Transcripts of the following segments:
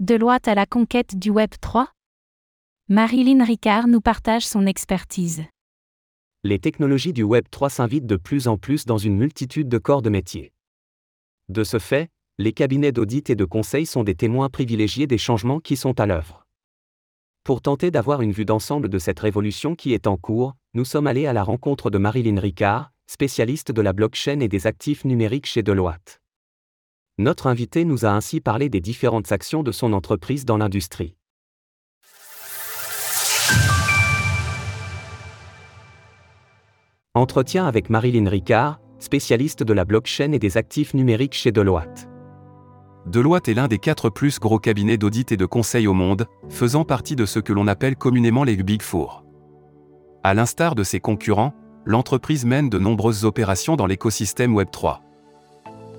Deloitte à la conquête du Web 3 Marilyn Ricard nous partage son expertise. Les technologies du Web 3 s'invitent de plus en plus dans une multitude de corps de métier. De ce fait, les cabinets d'audit et de conseil sont des témoins privilégiés des changements qui sont à l'œuvre. Pour tenter d'avoir une vue d'ensemble de cette révolution qui est en cours, nous sommes allés à la rencontre de Marilyn Ricard, spécialiste de la blockchain et des actifs numériques chez Deloitte. Notre invité nous a ainsi parlé des différentes actions de son entreprise dans l'industrie. Entretien avec Marilyn Ricard, spécialiste de la blockchain et des actifs numériques chez Deloitte. Deloitte est l'un des quatre plus gros cabinets d'audit et de conseil au monde, faisant partie de ce que l'on appelle communément les Big Four. À l'instar de ses concurrents, l'entreprise mène de nombreuses opérations dans l'écosystème Web3.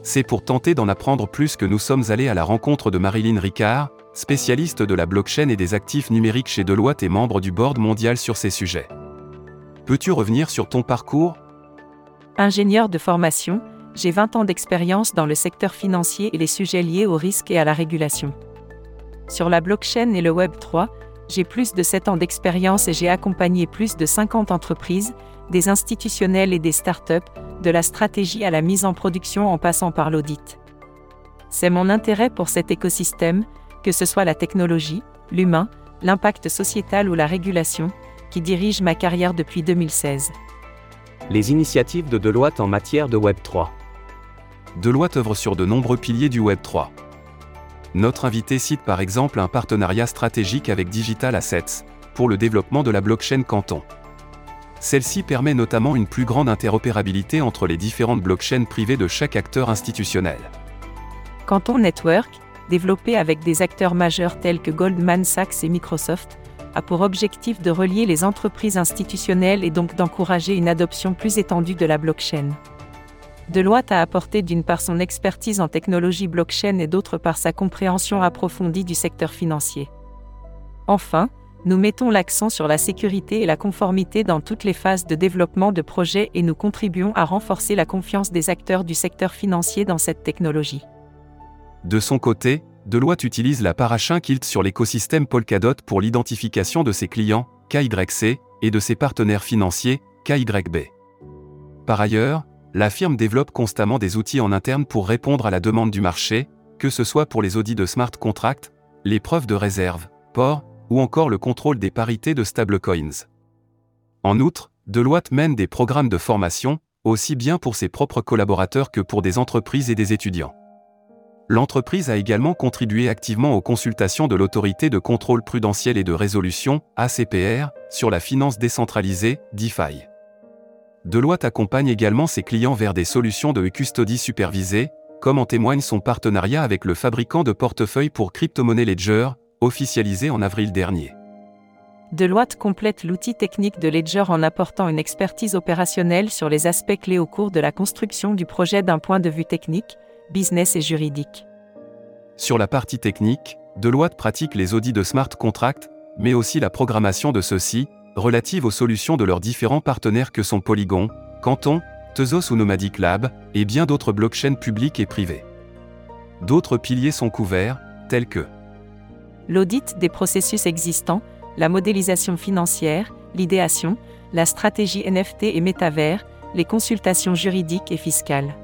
C'est pour tenter d'en apprendre plus que nous sommes allés à la rencontre de Marilyn Ricard, spécialiste de la blockchain et des actifs numériques chez Deloitte et membre du board mondial sur ces sujets. Peux-tu revenir sur ton parcours? Ingénieur de formation, j'ai 20 ans d'expérience dans le secteur financier et les sujets liés au risque et à la régulation. Sur la blockchain et le Web 3, j'ai plus de 7 ans d'expérience et j'ai accompagné plus de 50 entreprises, des institutionnels et des startups, de la stratégie à la mise en production en passant par l'audit. C'est mon intérêt pour cet écosystème, que ce soit la technologie, l'humain, l'impact sociétal ou la régulation, qui dirige ma carrière depuis 2016. Les initiatives de Deloitte en matière de Web 3. Deloitte œuvre sur de nombreux piliers du Web 3. Notre invité cite par exemple un partenariat stratégique avec Digital Assets, pour le développement de la blockchain Canton. Celle-ci permet notamment une plus grande interopérabilité entre les différentes blockchains privées de chaque acteur institutionnel. Canton Network, développé avec des acteurs majeurs tels que Goldman Sachs et Microsoft, a pour objectif de relier les entreprises institutionnelles et donc d'encourager une adoption plus étendue de la blockchain. Deloitte a apporté d'une part son expertise en technologie blockchain et d'autre part sa compréhension approfondie du secteur financier. Enfin, nous mettons l'accent sur la sécurité et la conformité dans toutes les phases de développement de projets et nous contribuons à renforcer la confiance des acteurs du secteur financier dans cette technologie. De son côté, Deloitte utilise la Parachain Kilt sur l'écosystème Polkadot pour l'identification de ses clients, KYC, et de ses partenaires financiers, KYB. Par ailleurs, la firme développe constamment des outils en interne pour répondre à la demande du marché, que ce soit pour les audits de smart contracts, les preuves de réserve, port, ou encore le contrôle des parités de stablecoins. En outre, Deloitte mène des programmes de formation, aussi bien pour ses propres collaborateurs que pour des entreprises et des étudiants. L'entreprise a également contribué activement aux consultations de l'autorité de contrôle prudentiel et de résolution, ACPR, sur la finance décentralisée, DeFi. Deloitte accompagne également ses clients vers des solutions de custody supervisée, comme en témoigne son partenariat avec le fabricant de portefeuilles pour crypto-monnaie Ledger, officialisé en avril dernier. Deloitte complète l'outil technique de Ledger en apportant une expertise opérationnelle sur les aspects clés au cours de la construction du projet d'un point de vue technique, business et juridique. Sur la partie technique, Deloitte pratique les audits de smart contracts, mais aussi la programmation de ceux-ci, relative aux solutions de leurs différents partenaires que sont Polygon, Canton, Tezos ou Nomadic Lab, et bien d'autres blockchains publiques et privées. D'autres piliers sont couverts, tels que l'audit des processus existants, la modélisation financière, l'idéation, la stratégie NFT et métavers, les consultations juridiques et fiscales.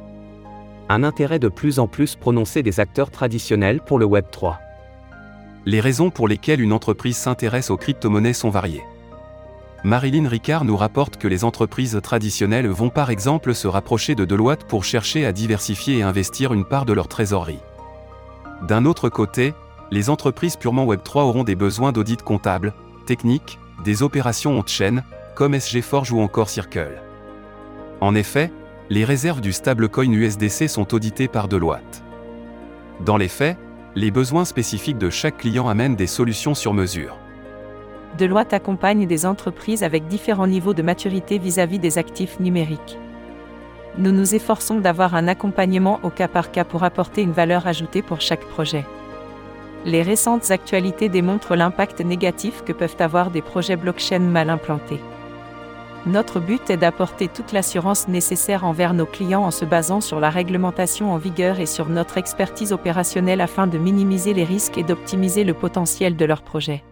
Un intérêt de plus en plus prononcé des acteurs traditionnels pour le Web 3. Les raisons pour lesquelles une entreprise s'intéresse aux crypto-monnaies sont variées. Marilyn Ricard nous rapporte que les entreprises traditionnelles vont par exemple se rapprocher de Deloitte pour chercher à diversifier et investir une part de leur trésorerie. D'un autre côté, les entreprises purement Web3 auront des besoins d'audit comptable, technique, des opérations on-chain, comme SG Forge ou encore Circle. En effet, les réserves du stablecoin USDC sont auditées par Deloitte. Dans les faits, les besoins spécifiques de chaque client amènent des solutions sur mesure. Deloitte accompagne des entreprises avec différents niveaux de maturité vis-à-vis des actifs numériques. Nous nous efforçons d'avoir un accompagnement au cas par cas pour apporter une valeur ajoutée pour chaque projet les récentes actualités démontrent l'impact négatif que peuvent avoir des projets blockchain mal implantés. Notre but est d'apporter toute l'assurance nécessaire envers nos clients en se basant sur la réglementation en vigueur et sur notre expertise opérationnelle afin de minimiser les risques et d'optimiser le potentiel de leurs projets.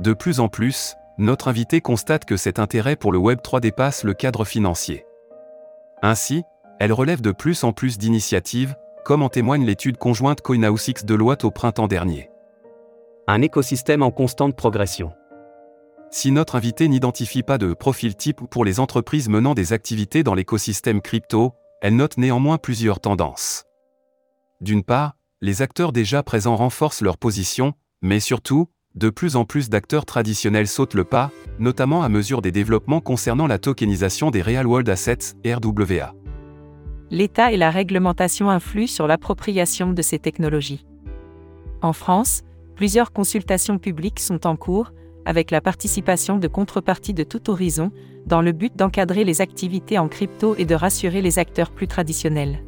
De plus en plus, notre invité constate que cet intérêt pour le Web 3 dépasse le cadre financier. Ainsi, elle relève de plus en plus d'initiatives, comme en témoigne l'étude conjointe CoinHouse X Deloitte au printemps dernier. Un écosystème en constante progression. Si notre invité n'identifie pas de profil type pour les entreprises menant des activités dans l'écosystème crypto, elle note néanmoins plusieurs tendances. D'une part, les acteurs déjà présents renforcent leur position, mais surtout, de plus en plus d'acteurs traditionnels sautent le pas, notamment à mesure des développements concernant la tokenisation des Real World Assets, RWA. L'État et la réglementation influent sur l'appropriation de ces technologies. En France, plusieurs consultations publiques sont en cours, avec la participation de contreparties de tout horizon, dans le but d'encadrer les activités en crypto et de rassurer les acteurs plus traditionnels.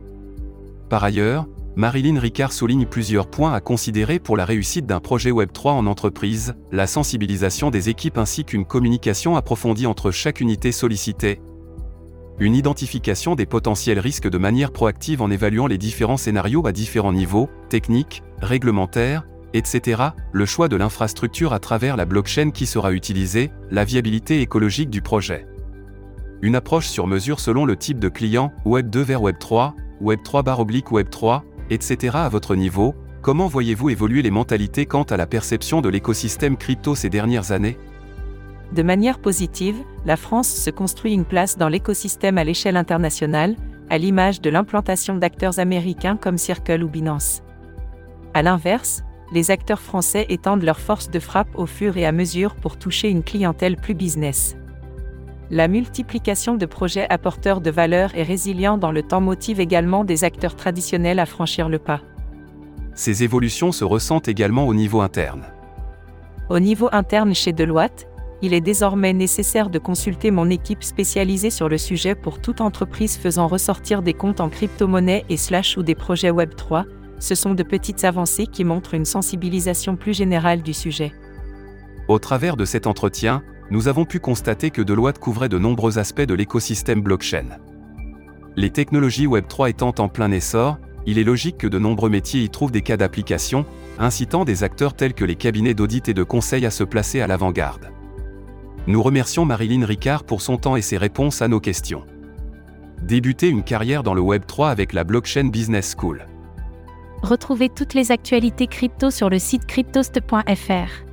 Par ailleurs, Marilyn Ricard souligne plusieurs points à considérer pour la réussite d'un projet Web3 en entreprise, la sensibilisation des équipes ainsi qu'une communication approfondie entre chaque unité sollicitée, une identification des potentiels risques de manière proactive en évaluant les différents scénarios à différents niveaux, techniques, réglementaires, etc., le choix de l'infrastructure à travers la blockchain qui sera utilisée, la viabilité écologique du projet. Une approche sur mesure selon le type de client, Web 2 vers Web 3, Web 3 bar oblique Web 3, etc. à votre niveau, comment voyez-vous évoluer les mentalités quant à la perception de l'écosystème crypto ces dernières années? De manière positive, la France se construit une place dans l'écosystème à l'échelle internationale, à l'image de l'implantation d'acteurs américains comme Circle ou Binance. A l'inverse, les acteurs français étendent leur force de frappe au fur et à mesure pour toucher une clientèle plus business. La multiplication de projets apporteurs de valeur et résilients dans le temps motive également des acteurs traditionnels à franchir le pas. Ces évolutions se ressentent également au niveau interne. Au niveau interne chez Deloitte, il est désormais nécessaire de consulter mon équipe spécialisée sur le sujet pour toute entreprise faisant ressortir des comptes en crypto-monnaie et slash ou des projets Web3, ce sont de petites avancées qui montrent une sensibilisation plus générale du sujet. Au travers de cet entretien, nous avons pu constater que Deloitte couvrait de nombreux aspects de l'écosystème blockchain. Les technologies Web3 étant en plein essor, il est logique que de nombreux métiers y trouvent des cas d'application, incitant des acteurs tels que les cabinets d'audit et de conseil à se placer à l'avant-garde. Nous remercions Marilyn Ricard pour son temps et ses réponses à nos questions. Débuter une carrière dans le Web3 avec la Blockchain Business School. Retrouvez toutes les actualités crypto sur le site cryptost.fr.